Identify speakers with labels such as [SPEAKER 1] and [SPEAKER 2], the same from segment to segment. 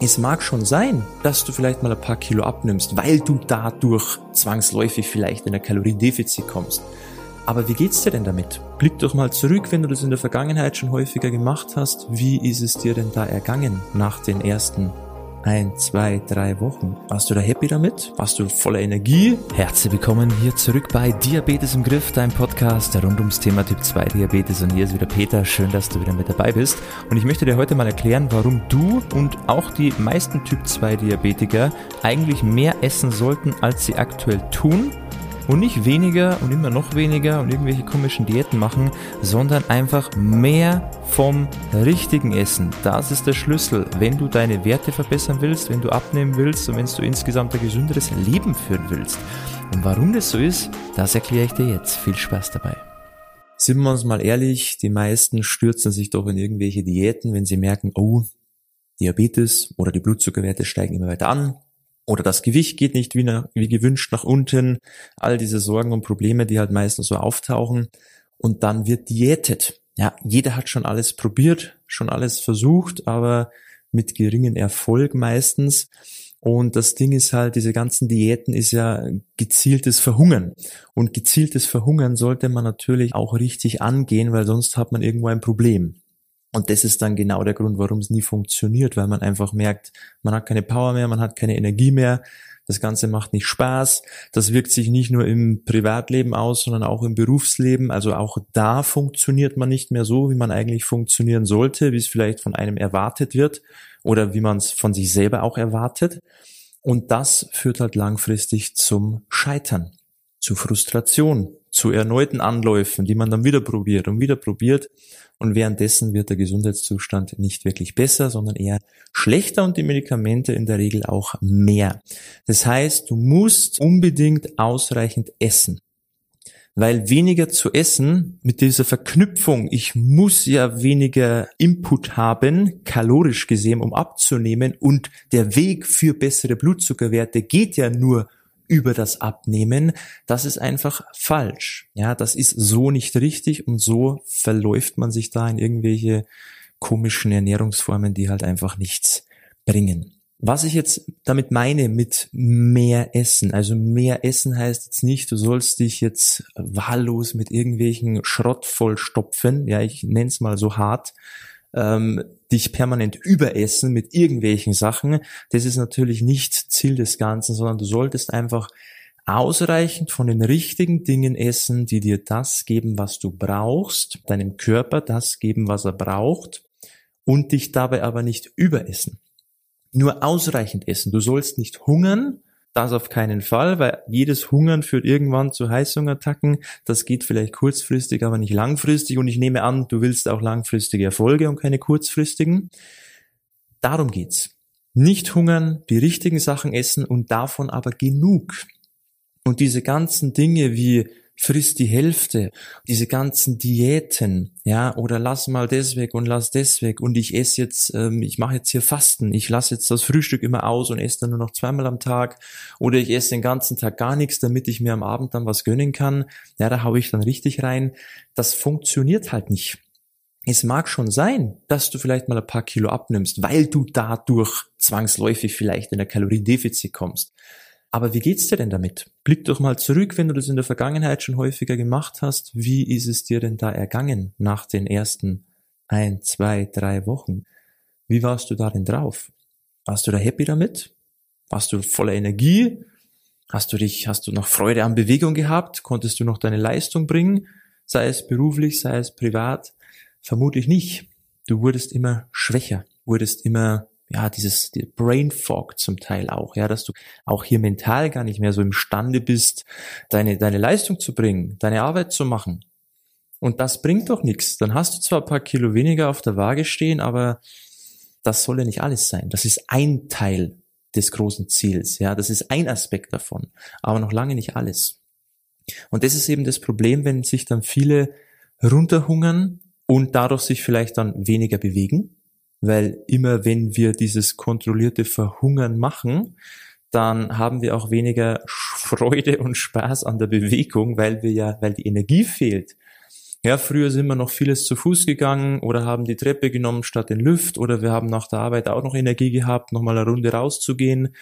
[SPEAKER 1] Es mag schon sein, dass du vielleicht mal ein paar Kilo abnimmst, weil du dadurch zwangsläufig vielleicht in ein Kaloriendefizit kommst. Aber wie geht's dir denn damit? Blick doch mal zurück, wenn du das in der Vergangenheit schon häufiger gemacht hast. Wie ist es dir denn da ergangen nach den ersten ein, zwei, drei Wochen. Warst du da happy damit? Warst du voller Energie?
[SPEAKER 2] Herzlich willkommen hier zurück bei Diabetes im Griff, dein Podcast rund ums Thema Typ 2 Diabetes. Und hier ist wieder Peter. Schön, dass du wieder mit dabei bist. Und ich möchte dir heute mal erklären, warum du und auch die meisten Typ 2 Diabetiker eigentlich mehr essen sollten, als sie aktuell tun und nicht weniger und immer noch weniger und irgendwelche komischen Diäten machen, sondern einfach mehr vom richtigen Essen. Das ist der Schlüssel. Wenn du deine Werte verbessern willst, wenn du abnehmen willst und wenn du insgesamt ein gesünderes Leben führen willst. Und warum das so ist, das erkläre ich dir jetzt. Viel Spaß dabei.
[SPEAKER 1] Sind wir uns mal ehrlich, die meisten stürzen sich doch in irgendwelche Diäten, wenn sie merken, oh, Diabetes oder die Blutzuckerwerte steigen immer weiter an, oder das Gewicht geht nicht wie, nach, wie gewünscht nach unten, all diese Sorgen und Probleme, die halt meistens so auftauchen und dann wird diätet. Ja, jeder hat schon alles probiert, schon alles versucht, aber mit geringen Erfolg meistens. Und das Ding ist halt, diese ganzen Diäten ist ja gezieltes Verhungern. Und gezieltes Verhungern sollte man natürlich auch richtig angehen, weil sonst hat man irgendwo ein Problem. Und das ist dann genau der Grund, warum es nie funktioniert, weil man einfach merkt, man hat keine Power mehr, man hat keine Energie mehr, das Ganze macht nicht Spaß. Das wirkt sich nicht nur im Privatleben aus, sondern auch im Berufsleben. Also auch da funktioniert man nicht mehr so, wie man eigentlich funktionieren sollte, wie es vielleicht von einem erwartet wird oder wie man es von sich selber auch erwartet. Und das führt halt langfristig zum Scheitern, zu Frustration, zu erneuten Anläufen, die man dann wieder probiert und wieder probiert. Und währenddessen wird der Gesundheitszustand nicht wirklich besser, sondern eher schlechter und die Medikamente in der Regel auch mehr. Das heißt, du musst unbedingt ausreichend essen. Weil weniger zu essen mit dieser Verknüpfung, ich muss ja weniger Input haben, kalorisch gesehen, um abzunehmen und der Weg für bessere Blutzuckerwerte geht ja nur über das Abnehmen, das ist einfach falsch. Ja, das ist so nicht richtig und so verläuft man sich da in irgendwelche komischen Ernährungsformen, die halt einfach nichts bringen. Was ich jetzt damit meine mit mehr Essen, also mehr Essen heißt jetzt nicht, du sollst dich jetzt wahllos mit irgendwelchen Schrott vollstopfen, ja, ich nenne es mal so hart, ähm, dich permanent überessen mit irgendwelchen Sachen. Das ist natürlich nicht Ziel des Ganzen, sondern du solltest einfach ausreichend von den richtigen Dingen essen, die dir das geben, was du brauchst, deinem Körper das geben, was er braucht und dich dabei aber nicht überessen. Nur ausreichend essen. Du sollst nicht hungern, das auf keinen Fall, weil jedes Hungern führt irgendwann zu Heißhungerattacken. Das geht vielleicht kurzfristig, aber nicht langfristig. Und ich nehme an, du willst auch langfristige Erfolge und keine kurzfristigen. Darum geht's. Nicht hungern, die richtigen Sachen essen und davon aber genug. Und diese ganzen Dinge wie frisst die Hälfte. Diese ganzen Diäten, ja, oder lass mal das weg und lass das weg und ich esse jetzt, ähm, ich mache jetzt hier Fasten, ich lasse jetzt das Frühstück immer aus und esse dann nur noch zweimal am Tag oder ich esse den ganzen Tag gar nichts, damit ich mir am Abend dann was gönnen kann. Ja, da haue ich dann richtig rein. Das funktioniert halt nicht. Es mag schon sein, dass du vielleicht mal ein paar Kilo abnimmst, weil du dadurch zwangsläufig vielleicht in ein Kaloriendefizit kommst. Aber wie geht's dir denn damit? Blick doch mal zurück, wenn du das in der Vergangenheit schon häufiger gemacht hast. Wie ist es dir denn da ergangen nach den ersten ein, zwei, drei Wochen? Wie warst du da denn drauf? Warst du da happy damit? Warst du voller Energie? Hast du dich, hast du noch Freude an Bewegung gehabt? Konntest du noch deine Leistung bringen? Sei es beruflich, sei es privat? Vermutlich nicht. Du wurdest immer schwächer, wurdest immer ja, dieses die Brain Fog zum Teil auch, ja, dass du auch hier mental gar nicht mehr so imstande bist, deine, deine Leistung zu bringen, deine Arbeit zu machen. Und das bringt doch nichts. Dann hast du zwar ein paar Kilo weniger auf der Waage stehen, aber das soll ja nicht alles sein. Das ist ein Teil des großen Ziels, ja, das ist ein Aspekt davon, aber noch lange nicht alles. Und das ist eben das Problem, wenn sich dann viele runterhungern und dadurch sich vielleicht dann weniger bewegen, weil immer wenn wir dieses kontrollierte Verhungern machen, dann haben wir auch weniger Freude und Spaß an der Bewegung, weil wir ja, weil die Energie fehlt. Ja, früher sind wir noch vieles zu Fuß gegangen oder haben die Treppe genommen statt den Lift oder wir haben nach der Arbeit auch noch Energie gehabt, nochmal eine Runde rauszugehen.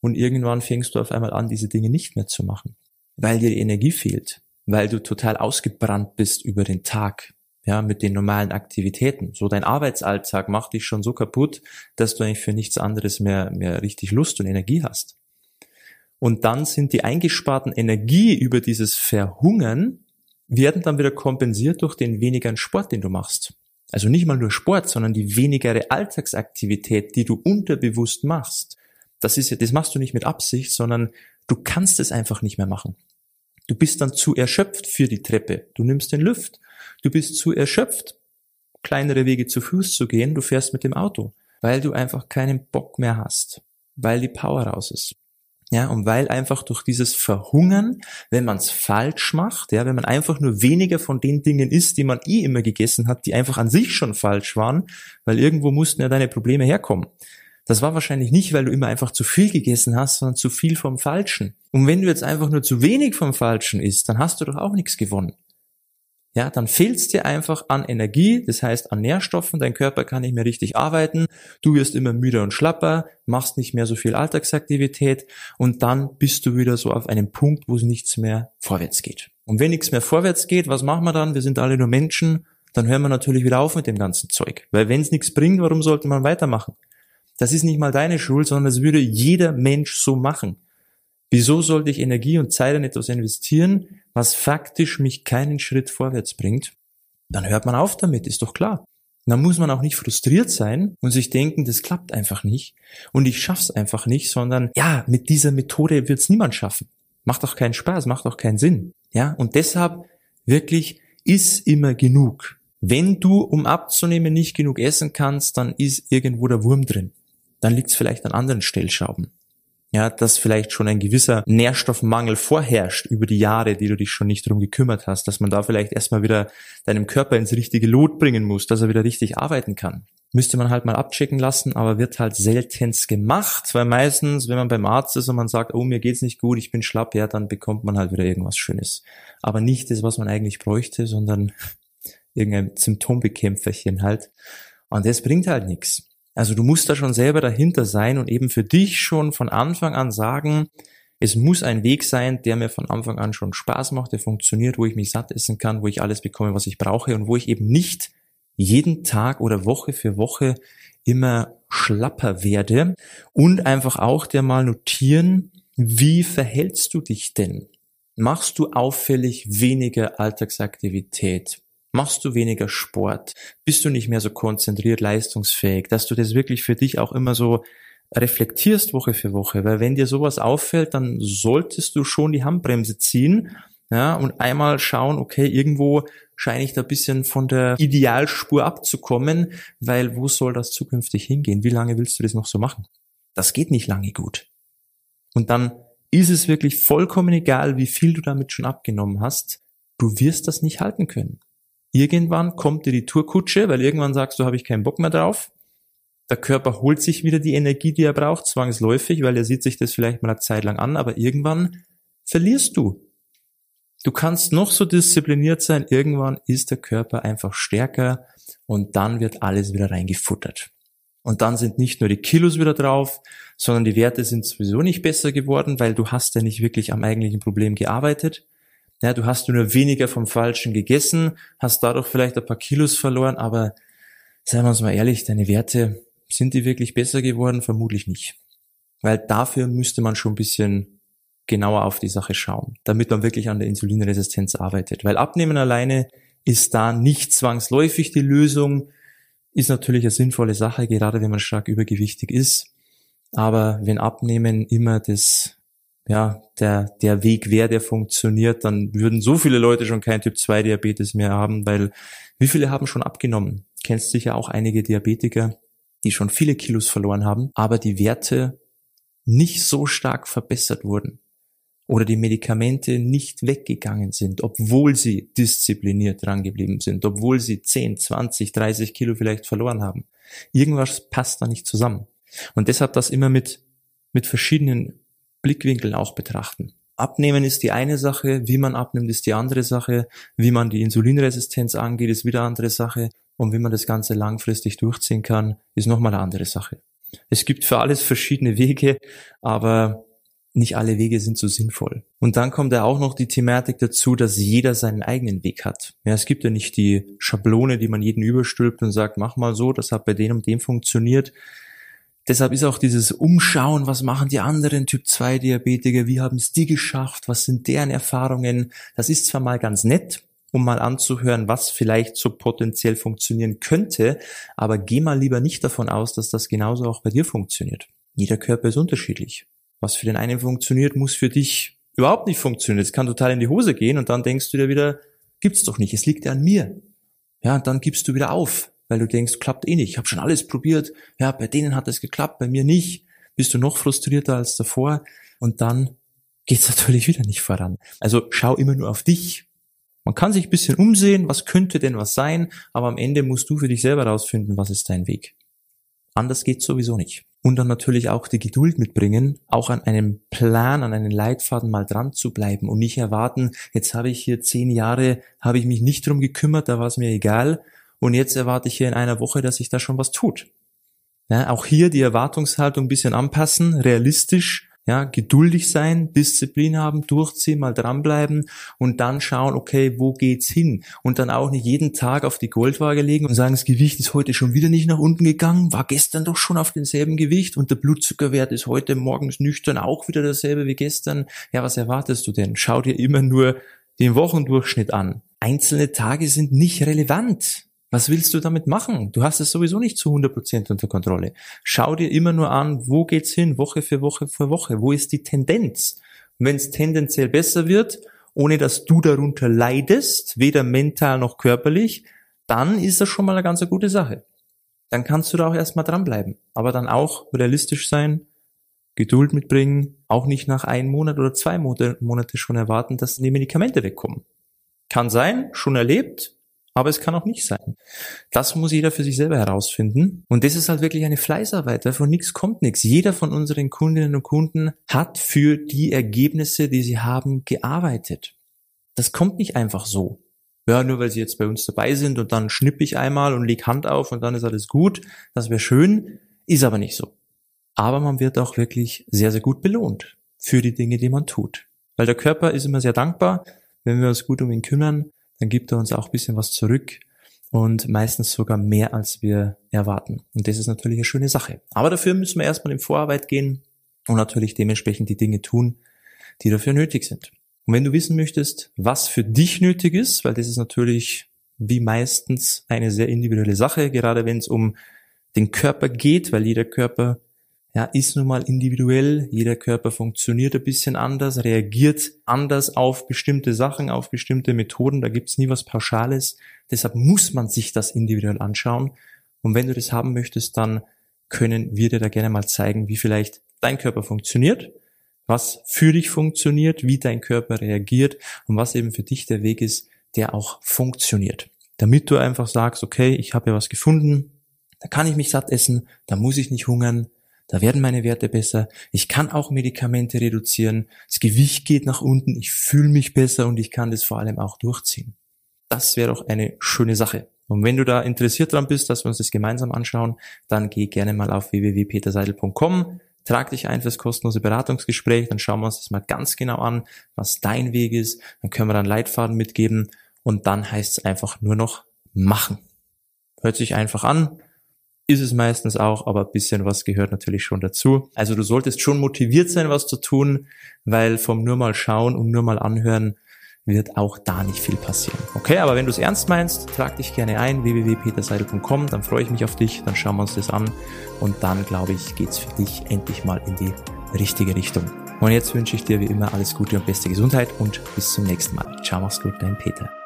[SPEAKER 1] Und irgendwann fängst du auf einmal an, diese Dinge nicht mehr zu machen, weil dir die Energie fehlt, weil du total ausgebrannt bist über den Tag, ja, mit den normalen Aktivitäten. So dein Arbeitsalltag macht dich schon so kaputt, dass du eigentlich für nichts anderes mehr, mehr richtig Lust und Energie hast. Und dann sind die eingesparten Energie über dieses Verhungern werden dann wieder kompensiert durch den wenigeren Sport, den du machst. Also nicht mal nur Sport, sondern die wenigere Alltagsaktivität, die du unterbewusst machst. Das ist ja, das machst du nicht mit Absicht, sondern du kannst es einfach nicht mehr machen. Du bist dann zu erschöpft für die Treppe. Du nimmst den Lift. Du bist zu erschöpft, kleinere Wege zu Fuß zu gehen. Du fährst mit dem Auto, weil du einfach keinen Bock mehr hast, weil die Power raus ist. Ja, und weil einfach durch dieses Verhungern, wenn man es falsch macht, ja, wenn man einfach nur weniger von den Dingen isst, die man eh immer gegessen hat, die einfach an sich schon falsch waren, weil irgendwo mussten ja deine Probleme herkommen. Das war wahrscheinlich nicht, weil du immer einfach zu viel gegessen hast, sondern zu viel vom Falschen. Und wenn du jetzt einfach nur zu wenig vom Falschen isst, dann hast du doch auch nichts gewonnen ja, dann fehlt's dir einfach an Energie, das heißt an Nährstoffen, dein Körper kann nicht mehr richtig arbeiten, du wirst immer müder und schlapper, machst nicht mehr so viel Alltagsaktivität und dann bist du wieder so auf einem Punkt, wo es nichts mehr vorwärts geht. Und wenn nichts mehr vorwärts geht, was machen wir dann? Wir sind alle nur Menschen, dann hören wir natürlich wieder auf mit dem ganzen Zeug. Weil wenn es nichts bringt, warum sollte man weitermachen? Das ist nicht mal deine Schuld, sondern das würde jeder Mensch so machen. Wieso sollte ich Energie und Zeit in etwas investieren, was faktisch mich keinen Schritt vorwärts bringt? Dann hört man auf damit, ist doch klar. Dann muss man auch nicht frustriert sein und sich denken, das klappt einfach nicht und ich schaff's einfach nicht, sondern ja, mit dieser Methode wird's niemand schaffen. Macht doch keinen Spaß, macht doch keinen Sinn. Ja, und deshalb wirklich ist immer genug. Wenn du, um abzunehmen, nicht genug essen kannst, dann ist irgendwo der Wurm drin. Dann liegt's vielleicht an anderen Stellschrauben ja, dass vielleicht schon ein gewisser Nährstoffmangel vorherrscht über die Jahre, die du dich schon nicht darum gekümmert hast, dass man da vielleicht erstmal wieder deinem Körper ins richtige Lot bringen muss, dass er wieder richtig arbeiten kann. Müsste man halt mal abchecken lassen, aber wird halt seltenst gemacht, weil meistens, wenn man beim Arzt ist und man sagt, oh, mir geht's nicht gut, ich bin schlapp, ja, dann bekommt man halt wieder irgendwas Schönes. Aber nicht das, was man eigentlich bräuchte, sondern irgendein Symptombekämpferchen halt. Und das bringt halt nichts. Also du musst da schon selber dahinter sein und eben für dich schon von Anfang an sagen, es muss ein Weg sein, der mir von Anfang an schon Spaß macht, der funktioniert, wo ich mich satt essen kann, wo ich alles bekomme, was ich brauche und wo ich eben nicht jeden Tag oder Woche für Woche immer schlapper werde und einfach auch der mal notieren, wie verhältst du dich denn? Machst du auffällig weniger Alltagsaktivität? Machst du weniger Sport? Bist du nicht mehr so konzentriert, leistungsfähig, dass du das wirklich für dich auch immer so reflektierst Woche für Woche? Weil wenn dir sowas auffällt, dann solltest du schon die Handbremse ziehen, ja, und einmal schauen, okay, irgendwo scheine ich da ein bisschen von der Idealspur abzukommen, weil wo soll das zukünftig hingehen? Wie lange willst du das noch so machen? Das geht nicht lange gut. Und dann ist es wirklich vollkommen egal, wie viel du damit schon abgenommen hast. Du wirst das nicht halten können. Irgendwann kommt dir die Tourkutsche, weil irgendwann sagst du, habe ich keinen Bock mehr drauf. Der Körper holt sich wieder die Energie, die er braucht, zwangsläufig, weil er sieht sich das vielleicht mal eine Zeit lang an, aber irgendwann verlierst du. Du kannst noch so diszipliniert sein, irgendwann ist der Körper einfach stärker und dann wird alles wieder reingefuttert. Und dann sind nicht nur die Kilos wieder drauf, sondern die Werte sind sowieso nicht besser geworden, weil du hast ja nicht wirklich am eigentlichen Problem gearbeitet. Ja, du hast nur weniger vom Falschen gegessen, hast dadurch vielleicht ein paar Kilos verloren, aber seien wir uns mal ehrlich, deine Werte, sind die wirklich besser geworden? Vermutlich nicht. Weil dafür müsste man schon ein bisschen genauer auf die Sache schauen, damit man wirklich an der Insulinresistenz arbeitet. Weil Abnehmen alleine ist da nicht zwangsläufig die Lösung, ist natürlich eine sinnvolle Sache, gerade wenn man stark übergewichtig ist. Aber wenn Abnehmen immer das ja, der, der Weg wäre, der funktioniert, dann würden so viele Leute schon kein Typ 2 Diabetes mehr haben, weil wie viele haben schon abgenommen? Kennst sicher auch einige Diabetiker, die schon viele Kilos verloren haben, aber die Werte nicht so stark verbessert wurden oder die Medikamente nicht weggegangen sind, obwohl sie diszipliniert drangeblieben sind, obwohl sie 10, 20, 30 Kilo vielleicht verloren haben. Irgendwas passt da nicht zusammen. Und deshalb das immer mit, mit verschiedenen Blickwinkeln auch betrachten. Abnehmen ist die eine Sache, wie man abnimmt ist die andere Sache, wie man die Insulinresistenz angeht ist wieder eine andere Sache und wie man das Ganze langfristig durchziehen kann, ist nochmal eine andere Sache. Es gibt für alles verschiedene Wege, aber nicht alle Wege sind so sinnvoll. Und dann kommt ja auch noch die Thematik dazu, dass jeder seinen eigenen Weg hat. Ja, es gibt ja nicht die Schablone, die man jeden überstülpt und sagt, mach mal so, das hat bei dem und dem funktioniert. Deshalb ist auch dieses Umschauen, was machen die anderen Typ 2 Diabetiker, wie haben es die geschafft, was sind deren Erfahrungen, das ist zwar mal ganz nett, um mal anzuhören, was vielleicht so potenziell funktionieren könnte, aber geh mal lieber nicht davon aus, dass das genauso auch bei dir funktioniert. Jeder Körper ist unterschiedlich. Was für den einen funktioniert, muss für dich überhaupt nicht funktionieren. Es kann total in die Hose gehen und dann denkst du dir wieder, gibt's doch nicht, es liegt ja an mir. Ja, und dann gibst du wieder auf, weil du denkst, klappt eh nicht. Ich habe schon alles probiert. Ja, bei denen hat es geklappt, bei mir nicht. Bist du noch frustrierter als davor und dann geht's natürlich wieder nicht voran. Also schau immer nur auf dich. Man kann sich ein bisschen umsehen, was könnte denn was sein, aber am Ende musst du für dich selber rausfinden, was ist dein Weg. Anders geht's sowieso nicht und dann natürlich auch die Geduld mitbringen, auch an einem Plan, an einen Leitfaden mal dran zu bleiben und nicht erwarten, jetzt habe ich hier zehn Jahre, habe ich mich nicht drum gekümmert, da war es mir egal und jetzt erwarte ich hier in einer Woche, dass sich da schon was tut. Ja, auch hier die Erwartungshaltung ein bisschen anpassen, realistisch ja, geduldig sein, Disziplin haben, durchziehen, mal dranbleiben und dann schauen, okay, wo geht's hin? Und dann auch nicht jeden Tag auf die Goldwaage legen und sagen, das Gewicht ist heute schon wieder nicht nach unten gegangen, war gestern doch schon auf demselben Gewicht und der Blutzuckerwert ist heute morgens nüchtern auch wieder dasselbe wie gestern. Ja, was erwartest du denn? Schau dir immer nur den Wochendurchschnitt an. Einzelne Tage sind nicht relevant. Was willst du damit machen? Du hast es sowieso nicht zu 100% unter Kontrolle. Schau dir immer nur an, wo geht's hin, Woche für Woche für Woche. Wo ist die Tendenz? Wenn es tendenziell besser wird, ohne dass du darunter leidest, weder mental noch körperlich, dann ist das schon mal eine ganz gute Sache. Dann kannst du da auch erstmal dranbleiben. Aber dann auch realistisch sein, Geduld mitbringen, auch nicht nach einem Monat oder zwei Monate schon erwarten, dass die Medikamente wegkommen. Kann sein, schon erlebt, aber es kann auch nicht sein. Das muss jeder für sich selber herausfinden. Und das ist halt wirklich eine Fleißarbeit. Davon nichts kommt nichts. Jeder von unseren Kundinnen und Kunden hat für die Ergebnisse, die sie haben, gearbeitet. Das kommt nicht einfach so. Ja, nur weil sie jetzt bei uns dabei sind und dann schnipp ich einmal und leg Hand auf und dann ist alles gut. Das wäre schön, ist aber nicht so. Aber man wird auch wirklich sehr, sehr gut belohnt für die Dinge, die man tut. Weil der Körper ist immer sehr dankbar, wenn wir uns gut um ihn kümmern dann gibt er uns auch ein bisschen was zurück und meistens sogar mehr, als wir erwarten. Und das ist natürlich eine schöne Sache. Aber dafür müssen wir erstmal in Vorarbeit gehen und natürlich dementsprechend die Dinge tun, die dafür nötig sind. Und wenn du wissen möchtest, was für dich nötig ist, weil das ist natürlich wie meistens eine sehr individuelle Sache, gerade wenn es um den Körper geht, weil jeder Körper ja, ist nun mal individuell. Jeder Körper funktioniert ein bisschen anders, reagiert anders auf bestimmte Sachen, auf bestimmte Methoden. Da gibt's nie was Pauschales. Deshalb muss man sich das individuell anschauen. Und wenn du das haben möchtest, dann können wir dir da gerne mal zeigen, wie vielleicht dein Körper funktioniert, was für dich funktioniert, wie dein Körper reagiert und was eben für dich der Weg ist, der auch funktioniert. Damit du einfach sagst, okay, ich habe ja was gefunden, da kann ich mich satt essen, da muss ich nicht hungern, da werden meine Werte besser. Ich kann auch Medikamente reduzieren. Das Gewicht geht nach unten. Ich fühle mich besser und ich kann das vor allem auch durchziehen. Das wäre doch eine schöne Sache. Und wenn du da interessiert dran bist, dass wir uns das gemeinsam anschauen, dann geh gerne mal auf www.peterseidel.com, trag dich ein fürs kostenlose Beratungsgespräch, dann schauen wir uns das mal ganz genau an, was dein Weg ist, dann können wir dann Leitfaden mitgeben und dann heißt es einfach nur noch machen. Hört sich einfach an, ist es meistens auch, aber ein bisschen was gehört natürlich schon dazu. Also du solltest schon motiviert sein, was zu tun, weil vom nur mal schauen und nur mal anhören wird auch da nicht viel passieren. Okay, aber wenn du es ernst meinst, trag dich gerne ein, www.peterseidel.com, dann freue ich mich auf dich, dann schauen wir uns das an und dann, glaube ich, geht's für dich endlich mal in die richtige Richtung. Und jetzt wünsche ich dir wie immer alles Gute und beste Gesundheit und bis zum nächsten Mal. Ciao, mach's gut, dein Peter.